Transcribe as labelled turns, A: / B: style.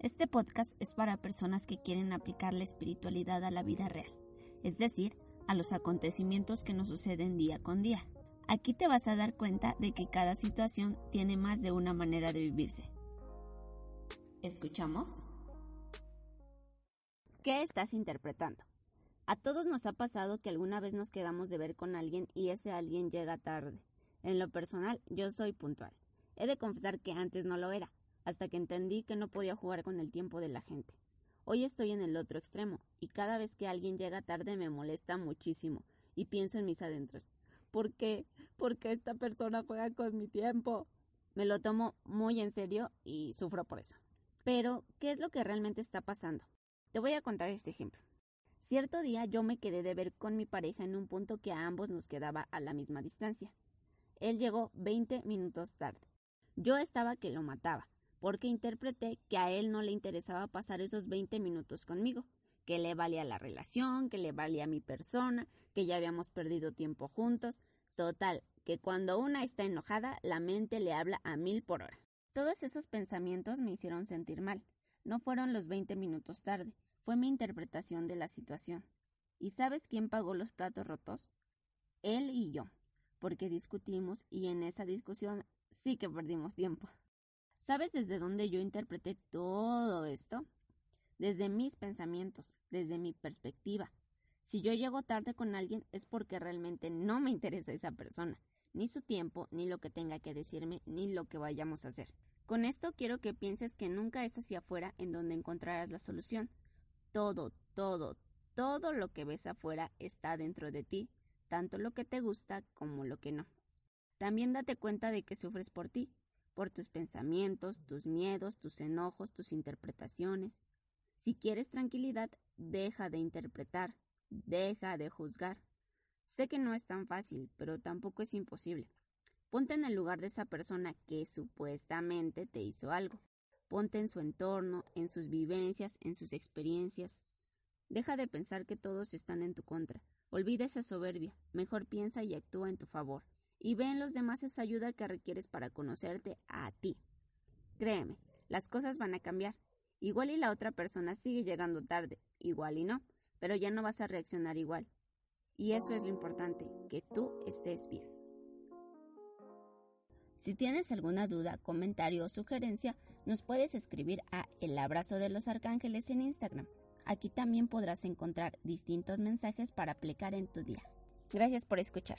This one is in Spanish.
A: Este podcast es para personas que quieren aplicar la espiritualidad a la vida real, es decir, a los acontecimientos que nos suceden día con día. Aquí te vas a dar cuenta de que cada situación tiene más de una manera de vivirse. ¿Escuchamos? ¿Qué estás interpretando? A todos nos ha pasado que alguna vez nos quedamos de ver con alguien y ese alguien llega tarde. En lo personal, yo soy puntual. He de confesar que antes no lo era hasta que entendí que no podía jugar con el tiempo de la gente. Hoy estoy en el otro extremo, y cada vez que alguien llega tarde me molesta muchísimo, y pienso en mis adentros. ¿Por qué? ¿Por qué esta persona juega con mi tiempo? Me lo tomo muy en serio y sufro por eso. Pero, ¿qué es lo que realmente está pasando? Te voy a contar este ejemplo. Cierto día yo me quedé de ver con mi pareja en un punto que a ambos nos quedaba a la misma distancia. Él llegó 20 minutos tarde. Yo estaba que lo mataba, porque interpreté que a él no le interesaba pasar esos 20 minutos conmigo, que le valía la relación, que le valía mi persona, que ya habíamos perdido tiempo juntos. Total, que cuando una está enojada, la mente le habla a mil por hora. Todos esos pensamientos me hicieron sentir mal. No fueron los 20 minutos tarde, fue mi interpretación de la situación. ¿Y sabes quién pagó los platos rotos? Él y yo, porque discutimos y en esa discusión sí que perdimos tiempo. ¿Sabes desde dónde yo interpreté todo esto? Desde mis pensamientos, desde mi perspectiva. Si yo llego tarde con alguien es porque realmente no me interesa esa persona, ni su tiempo, ni lo que tenga que decirme, ni lo que vayamos a hacer. Con esto quiero que pienses que nunca es hacia afuera en donde encontrarás la solución. Todo, todo, todo lo que ves afuera está dentro de ti, tanto lo que te gusta como lo que no. También date cuenta de que sufres por ti, por tus pensamientos, tus miedos, tus enojos, tus interpretaciones. Si quieres tranquilidad, deja de interpretar, deja de juzgar. Sé que no es tan fácil, pero tampoco es imposible. Ponte en el lugar de esa persona que supuestamente te hizo algo. Ponte en su entorno, en sus vivencias, en sus experiencias. Deja de pensar que todos están en tu contra. Olvida esa soberbia. Mejor piensa y actúa en tu favor y ve en los demás esa ayuda que requieres para conocerte a ti. Créeme, las cosas van a cambiar. Igual y la otra persona sigue llegando tarde, igual y no, pero ya no vas a reaccionar igual. Y eso es lo importante, que tú estés bien. Si tienes alguna duda, comentario o sugerencia, nos puedes escribir a El Abrazo de los Arcángeles en Instagram. Aquí también podrás encontrar distintos mensajes para aplicar en tu día. Gracias por escuchar.